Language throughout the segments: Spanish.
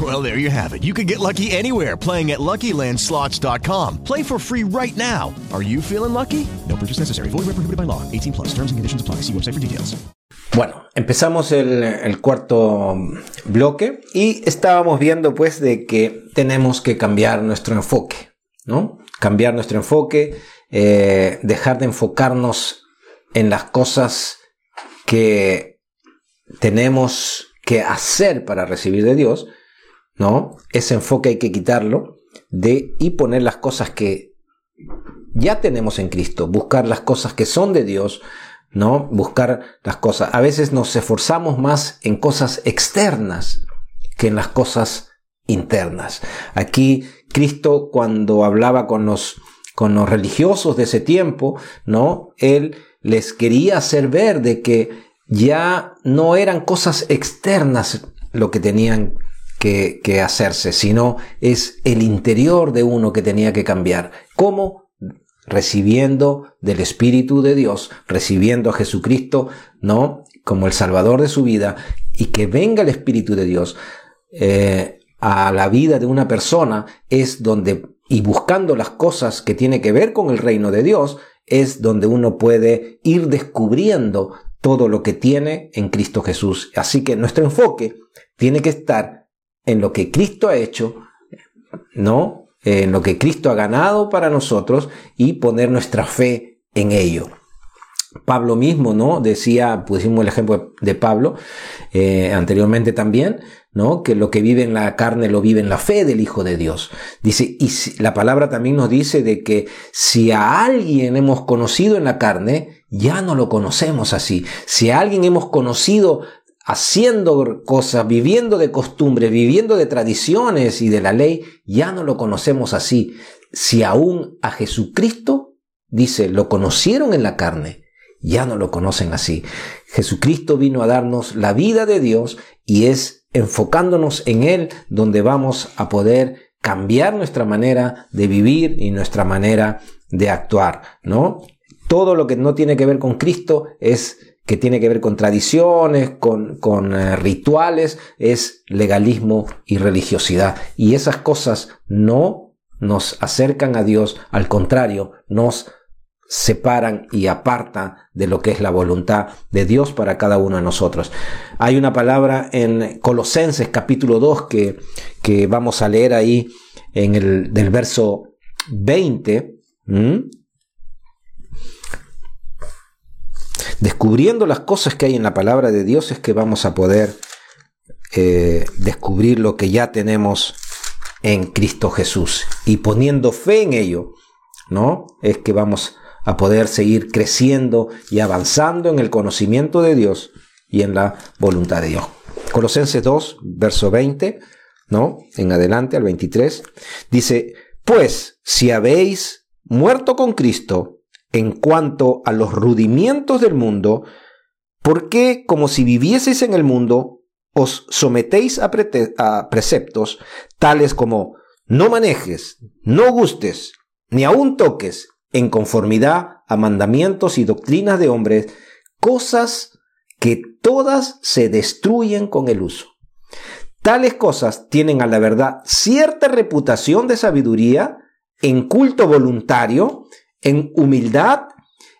Well, there you have it. You can get lucky anywhere playing at LuckyLandSlots.com. Play for free right now. Are you feeling lucky? No purchase necessary. Void where prohibited by law. 18 plus. Terms and conditions apply. See website for details. Bueno, empezamos el, el cuarto bloque y estábamos viendo pues de que tenemos que cambiar nuestro enfoque, ¿no? Cambiar nuestro enfoque, eh, dejar de enfocarnos en las cosas que tenemos que hacer para recibir de Dios, ¿no? Ese enfoque hay que quitarlo de y poner las cosas que ya tenemos en Cristo, buscar las cosas que son de Dios, ¿no? Buscar las cosas. A veces nos esforzamos más en cosas externas que en las cosas internas. Aquí Cristo cuando hablaba con los con los religiosos de ese tiempo, ¿no? Él les quería hacer ver de que ya no eran cosas externas lo que tenían que, hacerse, sino es el interior de uno que tenía que cambiar. ¿Cómo? recibiendo del Espíritu de Dios, recibiendo a Jesucristo, ¿no? Como el Salvador de su vida, y que venga el Espíritu de Dios eh, a la vida de una persona, es donde, y buscando las cosas que tiene que ver con el reino de Dios, es donde uno puede ir descubriendo todo lo que tiene en Cristo Jesús. Así que nuestro enfoque tiene que estar en lo que Cristo ha hecho, ¿no? en lo que Cristo ha ganado para nosotros y poner nuestra fe en ello. Pablo mismo, ¿no? Decía, pusimos el ejemplo de Pablo eh, anteriormente también, ¿no? Que lo que vive en la carne lo vive en la fe del Hijo de Dios. Dice, y la palabra también nos dice de que si a alguien hemos conocido en la carne, ya no lo conocemos así. Si a alguien hemos conocido haciendo cosas, viviendo de costumbres, viviendo de tradiciones y de la ley, ya no lo conocemos así. Si aún a Jesucristo, dice, lo conocieron en la carne, ya no lo conocen así. Jesucristo vino a darnos la vida de Dios y es enfocándonos en Él donde vamos a poder cambiar nuestra manera de vivir y nuestra manera de actuar, ¿no? Todo lo que no tiene que ver con Cristo es que tiene que ver con tradiciones, con, con eh, rituales, es legalismo y religiosidad. Y esas cosas no nos acercan a Dios, al contrario, nos separan y apartan de lo que es la voluntad de Dios para cada uno de nosotros. Hay una palabra en Colosenses capítulo 2 que, que vamos a leer ahí en el del verso 20. Descubriendo las cosas que hay en la palabra de Dios es que vamos a poder eh, descubrir lo que ya tenemos en Cristo Jesús. Y poniendo fe en ello, ¿no? Es que vamos a poder seguir creciendo y avanzando en el conocimiento de Dios y en la voluntad de Dios. Colosenses 2, verso 20, ¿no? En adelante al 23, dice, pues si habéis muerto con Cristo, en cuanto a los rudimientos del mundo, ¿por qué, como si vivieseis en el mundo, os sometéis a, a preceptos tales como no manejes, no gustes, ni aun toques, en conformidad a mandamientos y doctrinas de hombres, cosas que todas se destruyen con el uso? Tales cosas tienen a la verdad cierta reputación de sabiduría en culto voluntario, en humildad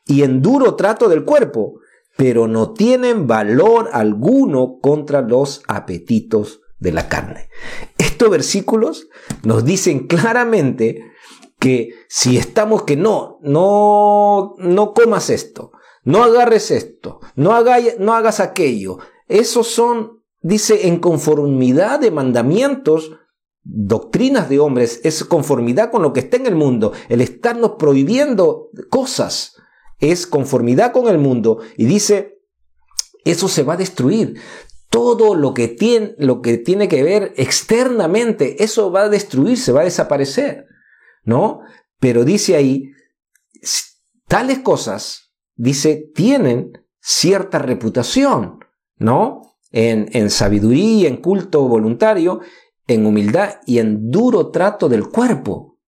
y en duro trato del cuerpo, pero no tienen valor alguno contra los apetitos de la carne. Estos versículos nos dicen claramente que si estamos que no, no, no comas esto, no agarres esto, no, no hagas aquello. Esos son, dice, en conformidad de mandamientos, doctrinas de hombres, es conformidad con lo que está en el mundo. El estarnos prohibiendo cosas es conformidad con el mundo y dice, eso se va a destruir. Todo lo que tiene, lo que, tiene que ver externamente, eso va a destruirse, va a desaparecer. ¿No? Pero dice ahí, tales cosas, dice, tienen cierta reputación, ¿no? En, en sabiduría, en culto voluntario, en humildad y en duro trato del cuerpo,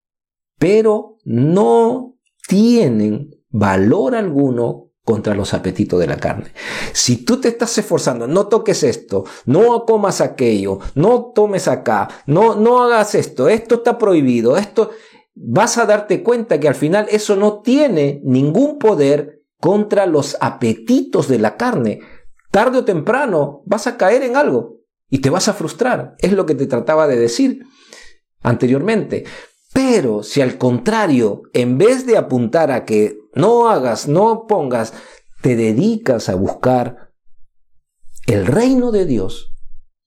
pero no tienen valor alguno contra los apetitos de la carne. Si tú te estás esforzando, no toques esto, no comas aquello, no tomes acá, no, no hagas esto, esto está prohibido, esto, vas a darte cuenta que al final eso no tiene ningún poder contra los apetitos de la carne. Tarde o temprano vas a caer en algo y te vas a frustrar. Es lo que te trataba de decir anteriormente. Pero si al contrario, en vez de apuntar a que no hagas, no pongas, te dedicas a buscar el reino de Dios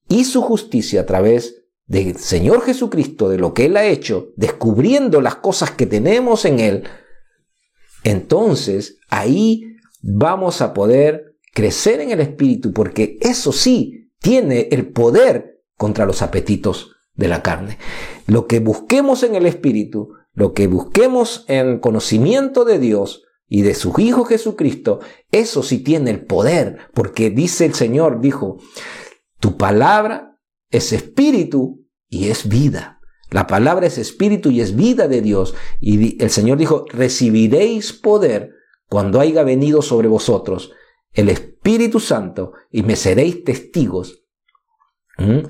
y su justicia a través del Señor Jesucristo, de lo que Él ha hecho, descubriendo las cosas que tenemos en Él, entonces ahí vamos a poder crecer en el Espíritu, porque eso sí tiene el poder contra los apetitos de la carne. Lo que busquemos en el Espíritu, lo que busquemos en conocimiento de Dios y de su Hijo Jesucristo, eso sí tiene el poder, porque dice el Señor, dijo, tu palabra es espíritu y es vida. La palabra es espíritu y es vida de Dios. Y el Señor dijo, recibiréis poder cuando haya venido sobre vosotros el Espíritu Santo y me seréis testigos. ¿Mm?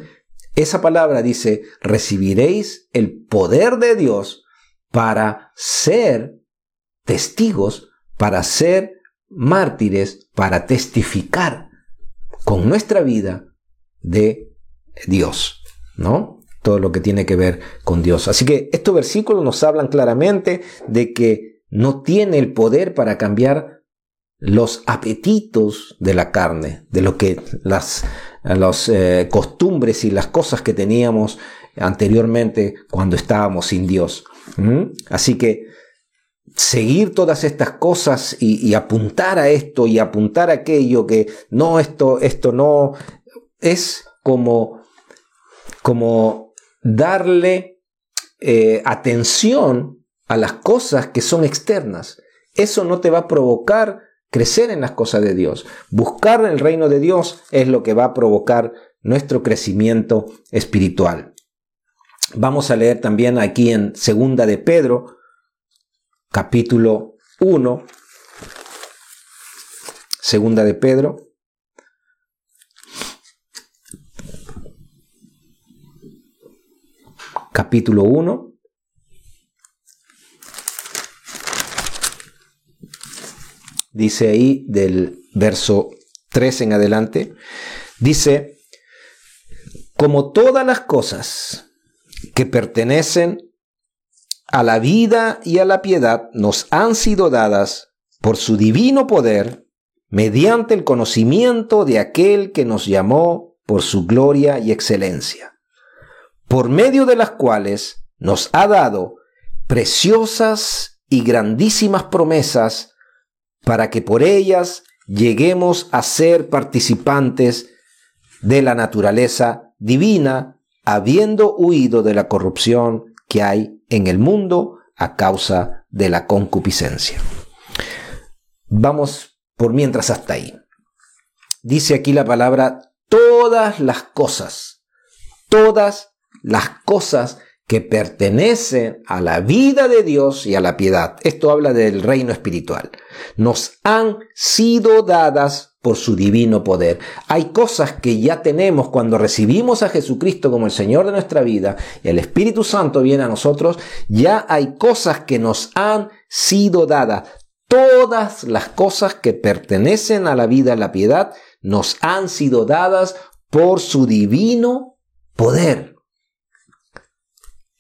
Esa palabra dice, recibiréis el poder de Dios para ser testigos, para ser mártires, para testificar con nuestra vida de Dios, ¿no? Todo lo que tiene que ver con Dios. Así que estos versículos nos hablan claramente de que no tiene el poder para cambiar los apetitos de la carne, de lo que las, eh, costumbres y las cosas que teníamos anteriormente cuando estábamos sin Dios. Así que seguir todas estas cosas y, apuntar a esto y apuntar a aquello que no, esto, esto no, es como, como darle eh, atención a las cosas que son externas. Eso no te va a provocar crecer en las cosas de Dios. Buscar el reino de Dios es lo que va a provocar nuestro crecimiento espiritual. Vamos a leer también aquí en Segunda de Pedro, capítulo 1. Segunda de Pedro. Capítulo 1. Dice ahí del verso 3 en adelante, dice, como todas las cosas que pertenecen a la vida y a la piedad nos han sido dadas por su divino poder, mediante el conocimiento de aquel que nos llamó por su gloria y excelencia, por medio de las cuales nos ha dado preciosas y grandísimas promesas, para que por ellas lleguemos a ser participantes de la naturaleza divina, habiendo huido de la corrupción que hay en el mundo a causa de la concupiscencia. Vamos por mientras hasta ahí. Dice aquí la palabra todas las cosas, todas las cosas que pertenecen a la vida de Dios y a la piedad. Esto habla del reino espiritual. Nos han sido dadas por su divino poder. Hay cosas que ya tenemos cuando recibimos a Jesucristo como el Señor de nuestra vida y el Espíritu Santo viene a nosotros, ya hay cosas que nos han sido dadas. Todas las cosas que pertenecen a la vida y la piedad nos han sido dadas por su divino poder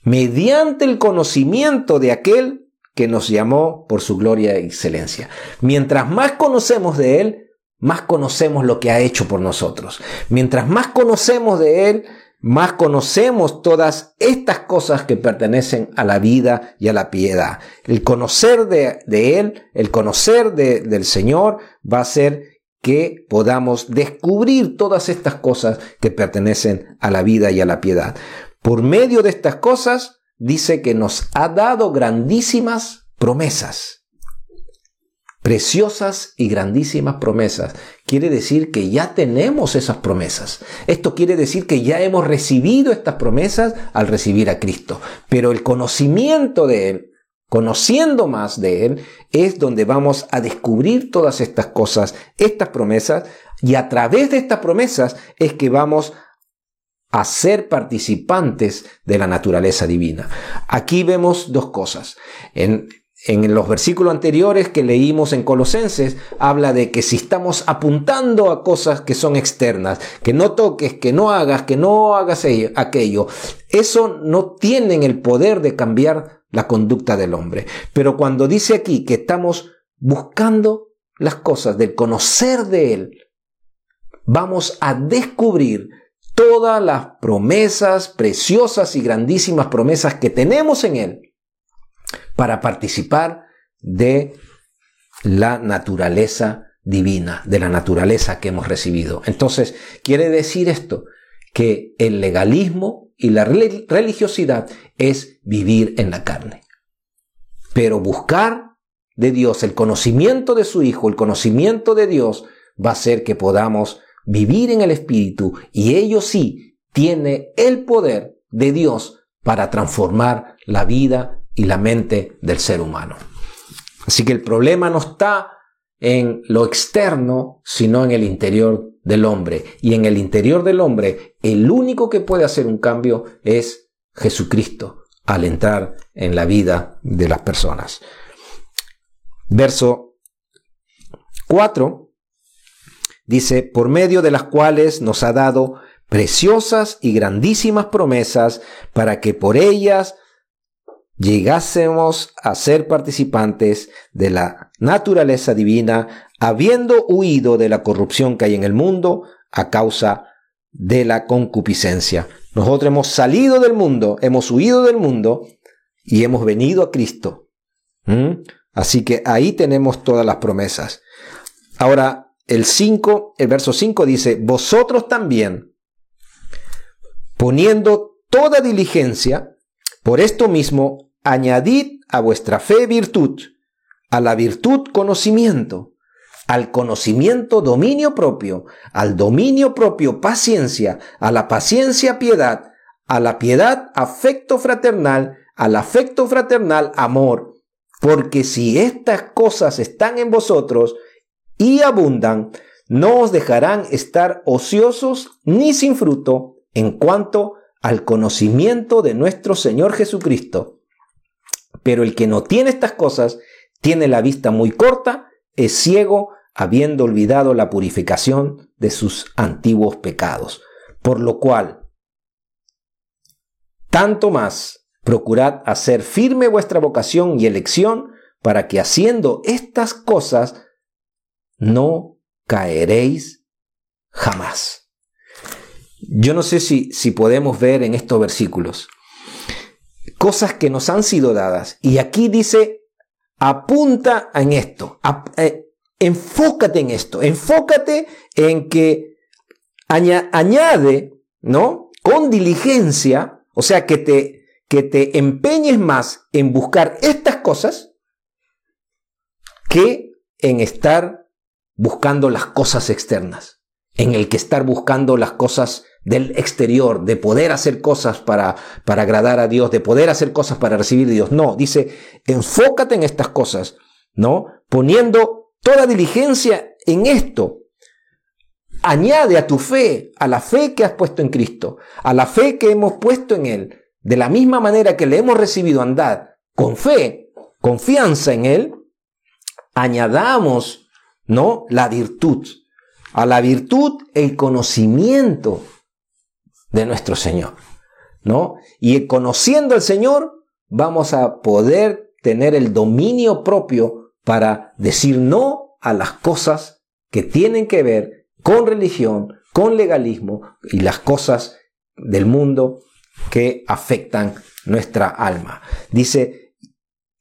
mediante el conocimiento de aquel que nos llamó por su gloria y excelencia. Mientras más conocemos de Él, más conocemos lo que ha hecho por nosotros. Mientras más conocemos de Él, más conocemos todas estas cosas que pertenecen a la vida y a la piedad. El conocer de, Él, el conocer del Señor va a hacer que podamos descubrir todas estas cosas que pertenecen a la vida y a la piedad. Por medio de estas cosas, dice que nos ha dado grandísimas promesas preciosas y grandísimas promesas. Quiere decir que ya tenemos esas promesas. Esto quiere decir que ya hemos recibido estas promesas al recibir a Cristo. Pero el conocimiento de Él, conociendo más de Él, es donde vamos a descubrir todas estas cosas, estas promesas, y a través de estas promesas es que vamos a ser participantes de la naturaleza divina. Aquí vemos dos cosas. En, en los versículos anteriores que leímos en Colosenses, habla de que si estamos apuntando a cosas que son externas, que no toques, que no hagas, que no hagas aquello, eso no tienen el poder de cambiar la conducta del hombre. Pero cuando dice aquí que estamos buscando las cosas del conocer de Él, vamos a descubrir todas las promesas preciosas y grandísimas promesas que tenemos en Él para participar de la naturaleza divina, de la naturaleza que hemos recibido. Entonces, quiere decir esto, que el legalismo y la religiosidad es vivir en la carne. Pero buscar de Dios, el conocimiento de su Hijo, el conocimiento de Dios, va a hacer que podamos vivir en el Espíritu y ello sí tiene el poder de Dios para transformar la vida y la mente del ser humano. Así que el problema no está en lo externo, sino en el interior del hombre. Y en el interior del hombre, el único que puede hacer un cambio es Jesucristo al entrar en la vida de las personas. Verso 4 dice, por medio de las cuales nos ha dado preciosas y grandísimas promesas para que por ellas llegásemos a ser participantes de la naturaleza divina, habiendo huido de la corrupción que hay en el mundo a causa de la concupiscencia. Nosotros hemos salido del mundo, hemos huido del mundo y hemos venido a Cristo. ¿Mm? Así que ahí tenemos todas las promesas. Ahora, el 5, el verso 5 dice, vosotros también, poniendo toda diligencia, por esto mismo, añadid a vuestra fe virtud, a la virtud conocimiento, al conocimiento dominio propio, al dominio propio paciencia, a la paciencia piedad, a la piedad afecto fraternal, al afecto fraternal amor, porque si estas cosas están en vosotros y abundan, no os dejarán estar ociosos ni sin fruto en cuanto al conocimiento de nuestro Señor Jesucristo. Pero el que no tiene estas cosas tiene la vista muy corta, es ciego, habiendo olvidado la purificación de sus antiguos pecados. Por lo cual, tanto más, procurad hacer firme vuestra vocación y elección para que haciendo estas cosas no caeréis jamás. Yo no sé si, si podemos ver en estos versículos cosas que nos han sido dadas. Y aquí dice, apunta en esto, eh, enfócate en esto, enfócate en que añade, ¿no? Con diligencia, o sea, que te, que te empeñes más en buscar estas cosas que en estar buscando las cosas externas, en el que estar buscando las cosas del exterior, de poder hacer cosas para, para agradar a Dios, de poder hacer cosas para recibir Dios. No, dice, enfócate en estas cosas, ¿no? Poniendo toda diligencia en esto. Añade a tu fe, a la fe que has puesto en Cristo, a la fe que hemos puesto en Él, de la misma manera que le hemos recibido andar con fe, confianza en Él, añadamos, ¿no? La virtud. A la virtud el conocimiento de nuestro Señor, ¿no? Y conociendo al Señor, vamos a poder tener el dominio propio para decir no a las cosas que tienen que ver con religión, con legalismo y las cosas del mundo que afectan nuestra alma. Dice,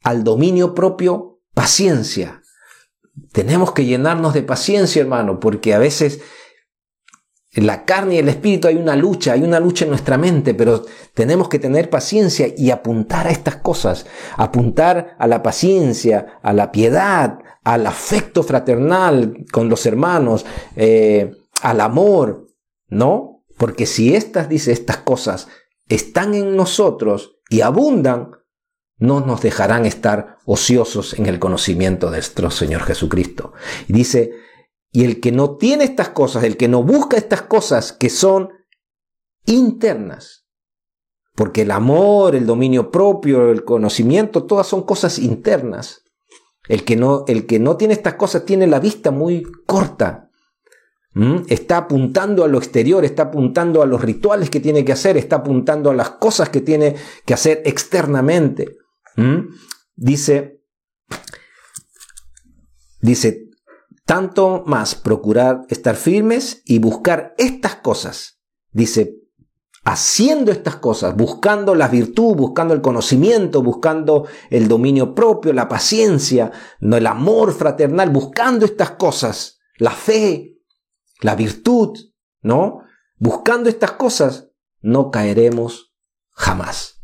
al dominio propio, paciencia. Tenemos que llenarnos de paciencia, hermano, porque a veces en la carne y el espíritu hay una lucha, hay una lucha en nuestra mente, pero tenemos que tener paciencia y apuntar a estas cosas, apuntar a la paciencia, a la piedad, al afecto fraternal con los hermanos, eh, al amor, ¿no? Porque si estas, dice, estas cosas están en nosotros y abundan, no nos dejarán estar ociosos en el conocimiento de nuestro Señor Jesucristo. Y dice, y el que no tiene estas cosas, el que no busca estas cosas que son internas, porque el amor, el dominio propio, el conocimiento, todas son cosas internas. El que no, el que no tiene estas cosas tiene la vista muy corta. Está apuntando a lo exterior, está apuntando a los rituales que tiene que hacer, está apuntando a las cosas que tiene que hacer externamente. Dice, dice, tanto más procurar estar firmes y buscar estas cosas. Dice, haciendo estas cosas, buscando la virtud, buscando el conocimiento, buscando el dominio propio, la paciencia, el amor fraternal, buscando estas cosas, la fe, la virtud, ¿no? Buscando estas cosas, no caeremos jamás.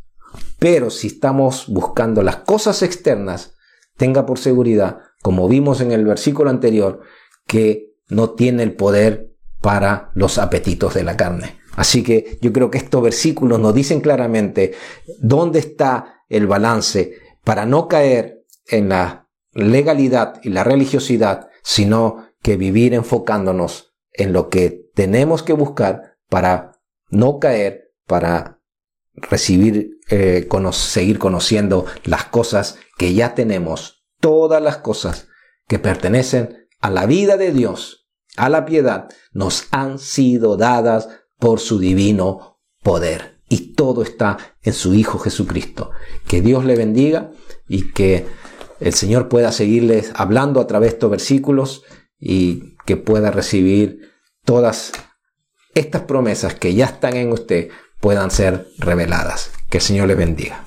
Pero si estamos buscando las cosas externas, tenga por seguridad como vimos en el versículo anterior, que no tiene el poder para los apetitos de la carne. Así que yo creo que estos versículos nos dicen claramente dónde está el balance para no caer en la legalidad y la religiosidad, sino que vivir enfocándonos en lo que tenemos que buscar para no caer, para recibir, eh, seguir conociendo las cosas que ya tenemos todas las cosas que pertenecen a la vida de Dios, a la piedad, nos han sido dadas por su divino poder. Y todo está en su Hijo Jesucristo. Que Dios le bendiga y que el Señor pueda seguirles hablando a través de estos versículos y que pueda recibir todas estas promesas que ya están en usted puedan ser reveladas. Que el Señor les bendiga.